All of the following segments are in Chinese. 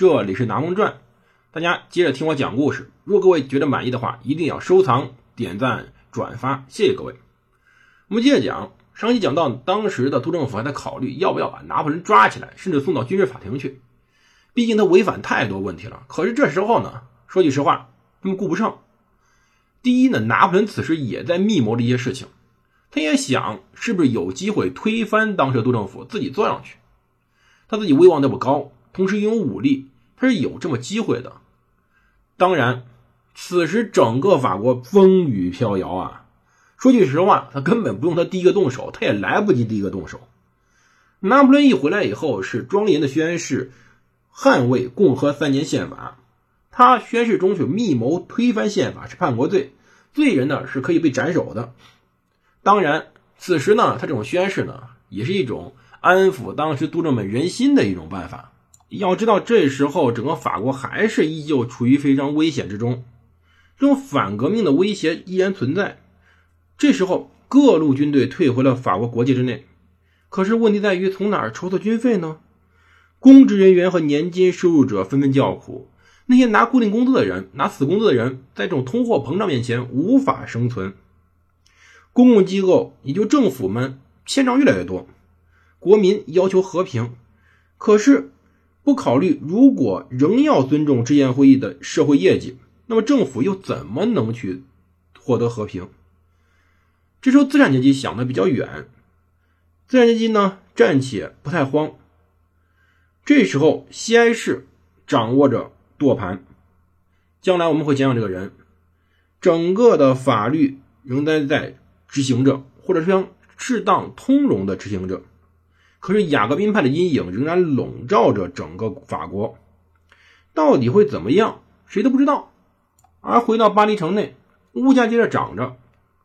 这里是《拿蒙传》。大家接着听我讲故事。如果各位觉得满意的话，一定要收藏、点赞、转发，谢谢各位。我们接着讲。上期讲到，当时的督政府还在考虑要不要把拿破仑抓起来，甚至送到军事法庭去。毕竟他违反太多问题了。可是这时候呢，说句实话，他们顾不上。第一呢，拿破仑此时也在密谋这些事情，他也想是不是有机会推翻当时的督政府，自己坐上去。他自己威望那么高，同时拥有武力，他是有这么机会的。当然，此时整个法国风雨飘摇啊。说句实话，他根本不用他第一个动手，他也来不及第一个动手。拿破仑一回来以后，是庄严的宣誓，捍卫共和三年宪法。他宣誓中去密谋推翻宪法，是叛国罪，罪人呢是可以被斩首的。当然，此时呢，他这种宣誓呢，也是一种安抚当时督政们人心的一种办法。要知道，这时候整个法国还是依旧处于非常危险之中，这种反革命的威胁依然存在。这时候，各路军队退回了法国国界之内。可是问题在于，从哪儿筹措军费呢？公职人员和年金收入者纷纷叫苦。那些拿固定工资的人、拿死工资的人，在这种通货膨胀面前无法生存。公共机构，也就政府们欠账越来越多。国民要求和平，可是不考虑，如果仍要尊重制宪会议的社会业绩，那么政府又怎么能去获得和平？这时候，资产阶级想的比较远，资产阶级呢暂且不太慌。这时候，西埃市掌握着舵盘，将来我们会讲讲这个人。整个的法律仍然在执行着，或者说适当通融的执行着。可是雅各宾派的阴影仍然笼罩着整个法国，到底会怎么样，谁都不知道。而回到巴黎城内，物价接着涨着。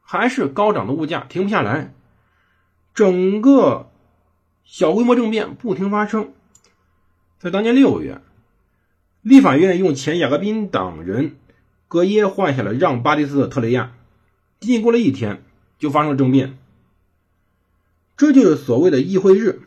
还是高涨的物价停不下来，整个小规模政变不停发生。在当年六月，立法院用前雅各宾党人格耶换下了让巴蒂斯的特雷亚，仅仅过了一天，就发生了政变。这就是所谓的议会日。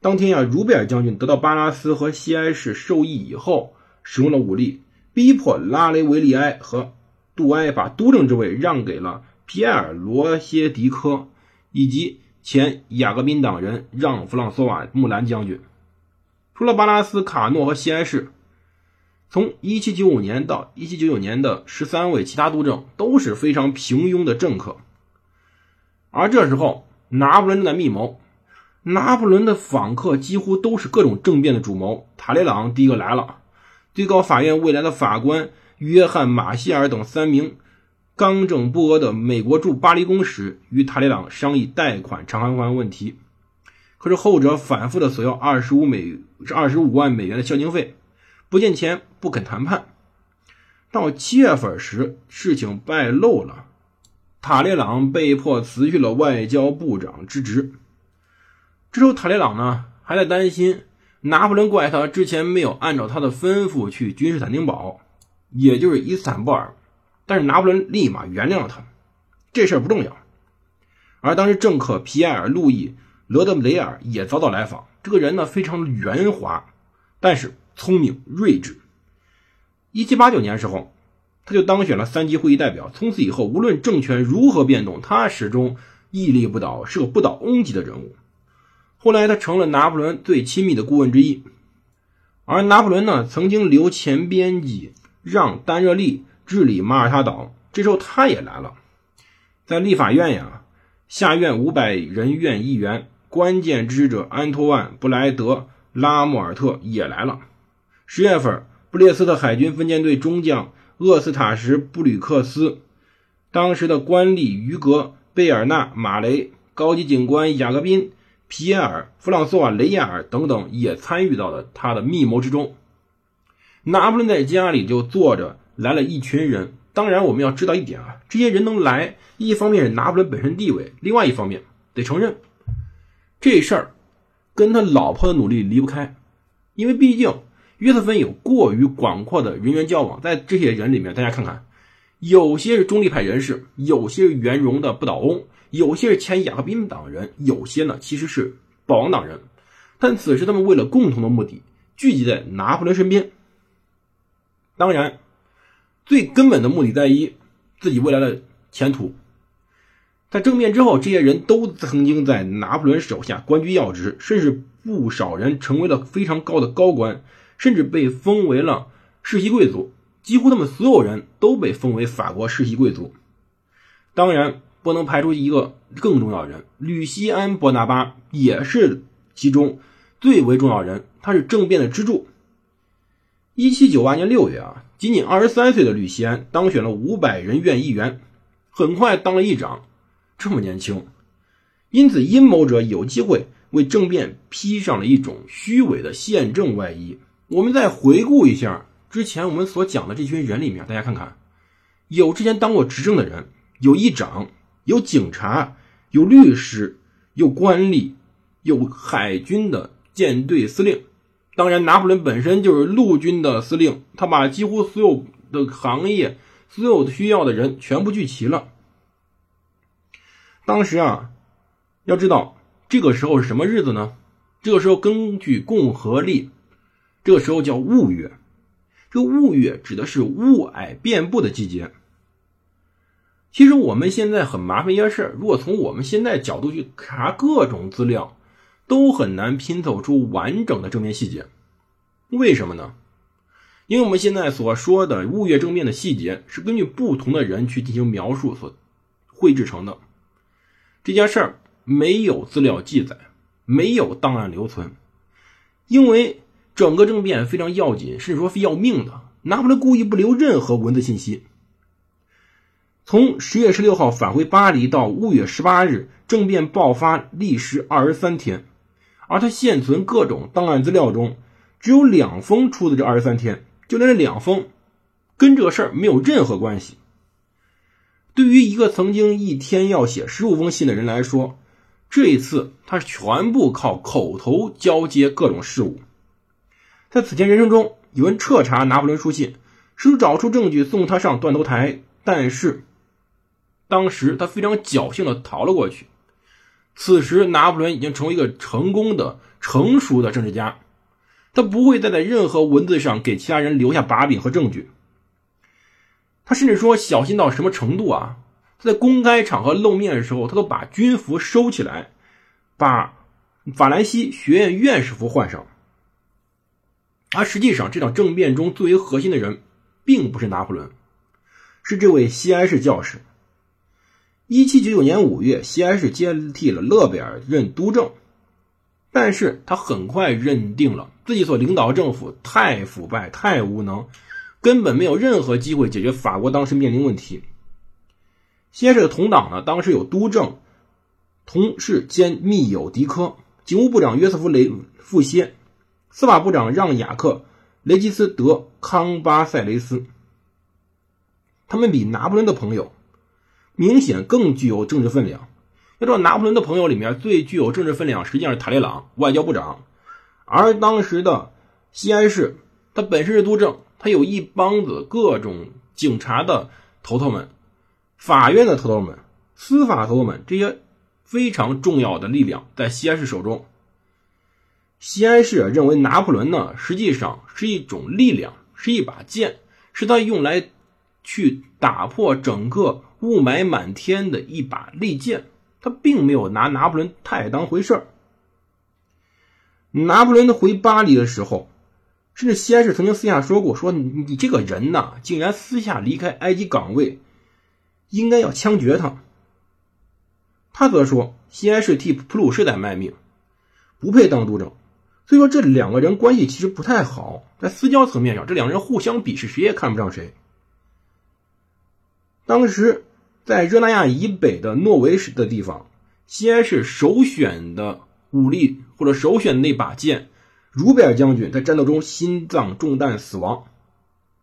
当天呀，茹贝尔将军得到巴拉斯和西埃市授意以后，使用了武力，逼迫拉雷维利埃和杜埃把督政之位让给了。皮埃尔·罗歇迪科以及前雅各宾党人让·弗朗索瓦·穆兰将军，除了巴拉斯、卡诺和西安市，从1795年到1799年的十三位其他督政都是非常平庸的政客。而这时候，拿破仑正在密谋。拿破仑的访客几乎都是各种政变的主谋。塔列朗第一个来了，最高法院未来的法官约翰·马歇尔等三名。刚正不阿的美国驻巴黎公使与塔雷朗商议贷款偿还问题，可是后者反复的索要二十五美二十五万美元的孝经费，不见钱不肯谈判。到七月份时，事情败露了，塔列朗被迫辞去了外交部长之职。这时候，塔列朗呢还在担心拿破仑怪他之前没有按照他的吩咐去君士坦丁堡，也就是伊斯坦布尔。但是拿破仑立马原谅了他，这事儿不重要。而当时政客皮埃尔·路易·罗德雷尔也早早来访。这个人呢，非常圆滑，但是聪明睿智。一七八九年时候，他就当选了三级会议代表。从此以后，无论政权如何变动，他始终屹立不倒，是个不倒翁级的人物。后来，他成了拿破仑最亲密的顾问之一。而拿破仑呢，曾经留前编辑让·丹热利。治理马耳他岛，这时候他也来了，在立法院呀，下院五百人院议员，关键支持者安托万·布莱德拉莫尔特也来了。十月份，布列斯特海军分舰队中将厄斯塔什·布吕克斯，当时的官吏于格、贝尔纳、马雷，高级警官雅各宾、皮埃尔、弗朗索瓦·雷亚尔等等，也参与到了他的密谋之中。拿破仑在家里就坐着，来了一群人。当然，我们要知道一点啊，这些人能来，一方面是拿破仑本身地位，另外一方面得承认这事儿跟他老婆的努力离不开，因为毕竟约瑟芬有过于广阔的人员交往，在这些人里面，大家看看，有些是中立派人士，有些是元荣的不倒翁，有些是前雅各宾党人，有些呢其实是保王党人，但此时他们为了共同的目的聚集在拿破仑身边。当然，最根本的目的在于自己未来的前途。在政变之后，这些人都曾经在拿破仑手下官居要职，甚至不少人成为了非常高的高官，甚至被封为了世袭贵族。几乎他们所有人都被封为法国世袭贵族。当然，不能排除一个更重要的人——吕西安·伯纳巴，也是其中最为重要人。他是政变的支柱。一七九八年六月啊，仅仅二十三岁的吕西安当选了五百人院议员，很快当了议长。这么年轻，因此阴谋者有机会为政变披上了一种虚伪的宪政外衣。我们再回顾一下之前我们所讲的这群人里面，大家看看，有之前当过执政的人，有议长，有警察，有律师，有官吏，有海军的舰队司令。当然，拿破仑本身就是陆军的司令，他把几乎所有的行业、所有的需要的人全部聚齐了。当时啊，要知道这个时候是什么日子呢？这个时候根据共和历，这个时候叫雾月。这个雾月指的是雾霭遍布的季节。其实我们现在很麻烦一件事，如果从我们现在角度去查各种资料。都很难拼凑出完整的正面细节，为什么呢？因为我们现在所说的雾月正面的细节是根据不同的人去进行描述所绘制成的。这件事儿没有资料记载，没有档案留存，因为整个政变非常要紧，甚至说非要命的，拿破仑故意不留任何文字信息。从十月十六号返回巴黎到五月十八日，政变爆发历时二十三天。而他现存各种档案资料中，只有两封出自这二十三天，就连这两封，跟这个事儿没有任何关系。对于一个曾经一天要写十五封信的人来说，这一次他是全部靠口头交接各种事务。在此前人生中，有人彻查拿破仑书信，试图找出证据送他上断头台，但是当时他非常侥幸的逃了过去。此时，拿破仑已经成为一个成功的、成熟的政治家，他不会再在任何文字上给其他人留下把柄和证据。他甚至说小心到什么程度啊？他在公开场合露面的时候，他都把军服收起来，把法兰西学院院士服换上。而实际上，这场政变中最为核心的人，并不是拿破仑，是这位西安市教士。一七九九年五月，西安市接替了勒贝尔任督政，但是他很快认定了自己所领导的政府太腐败、太无能，根本没有任何机会解决法国当时面临问题。西安市的同党呢，当时有督政同事兼密友迪科、警务部长约瑟夫雷富歇、司法部长让雅克雷吉斯德康巴塞雷斯，他们比拿破仑的朋友。明显更具有政治分量。要知道，拿破仑的朋友里面最具有政治分量，实际上是塔列朗，外交部长。而当时的西安市，他本身是督政，他有一帮子各种警察的头头们、法院的头头们、司法头头们，这些非常重要的力量在西安市手中。西安市认为，拿破仑呢，实际上是一种力量，是一把剑，是他用来去打破整个。雾霾满天的一把利剑，他并没有拿拿破仑太当回事儿。拿破仑回巴黎的时候，甚至西安市曾经私下说过：“说你这个人呐，竟然私下离开埃及岗位，应该要枪决他。”他则说：“西安市替普鲁士在卖命，不配当督政。”所以说，这两个人关系其实不太好，在私交层面上，这两个人互相鄙视，谁也看不上谁。当时。在热那亚以北的诺维什的地方，西安市首选的武力或者首选的那把剑，茹贝尔将军在战斗中心脏中弹死亡。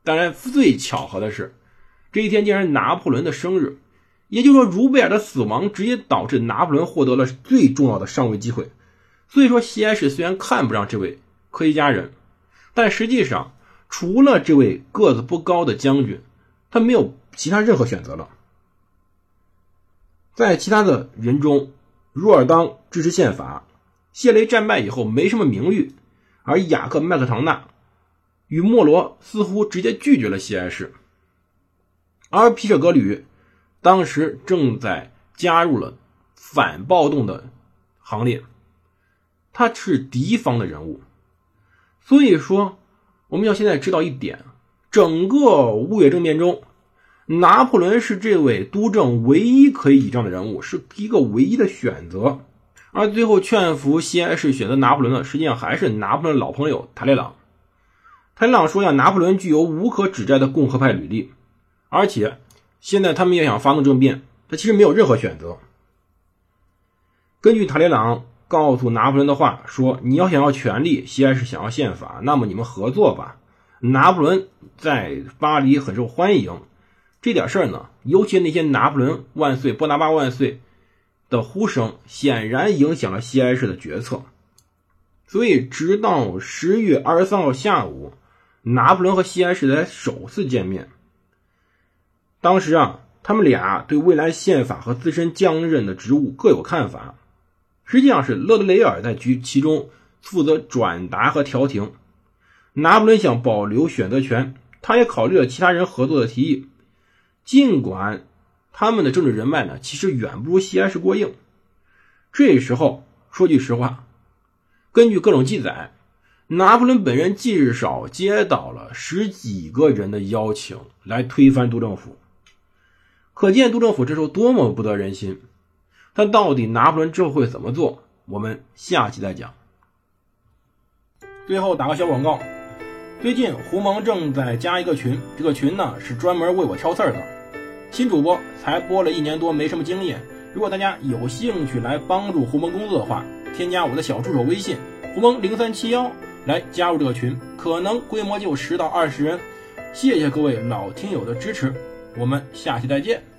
当然，最巧合的是，这一天竟然拿破仑的生日，也就是说，茹贝尔的死亡直接导致拿破仑获得了最重要的上位机会。所以说，西安市虽然看不上这位科学家人，但实际上，除了这位个子不高的将军，他没有其他任何选择了。在其他的人中，若尔当支持宪法，谢雷战败以后没什么名誉，而雅克麦克唐纳。与莫罗似乎直接拒绝了西安市，而皮舍格吕当时正在加入了反暴动的行列，他是敌方的人物，所以说我们要现在知道一点：整个雾月政变中，拿破仑是这位督政唯一可以倚仗的人物，是一个唯一的选择。而最后劝服西安市选择拿破仑的，实际上还是拿破仑的老朋友塔列朗。泰朗说：“呀，拿破仑具有无可指摘的共和派履历，而且现在他们要想发动政变，他其实没有任何选择。”根据塔列朗告诉拿破仑的话说：“你要想要权力，西安市想要宪法，那么你们合作吧。”拿破仑在巴黎很受欢迎，这点事儿呢，尤其那些“拿破仑万岁，波拿巴万岁”的呼声，显然影响了西安市的决策。所以，直到十月二十三号下午。拿破仑和西安市才首次见面。当时啊，他们俩对未来宪法和自身将任的职务各有看法。实际上是勒德雷尔在局其中负责转达和调停。拿破仑想保留选择权，他也考虑了其他人合作的提议。尽管他们的政治人脉呢，其实远不如西安市过硬。这时候说句实话，根据各种记载。拿破仑本人至少接到了十几个人的邀请来推翻督政府，可见督政府这时候多么不得人心。但到底拿破仑之后会怎么做？我们下期再讲。最后打个小广告，最近胡蒙正在加一个群，这个群呢是专门为我挑刺儿的。新主播才播了一年多，没什么经验。如果大家有兴趣来帮助胡蒙工作的话，添加我的小助手微信胡蒙零三七幺。来加入这个群，可能规模就十到二十人。谢谢各位老听友的支持，我们下期再见。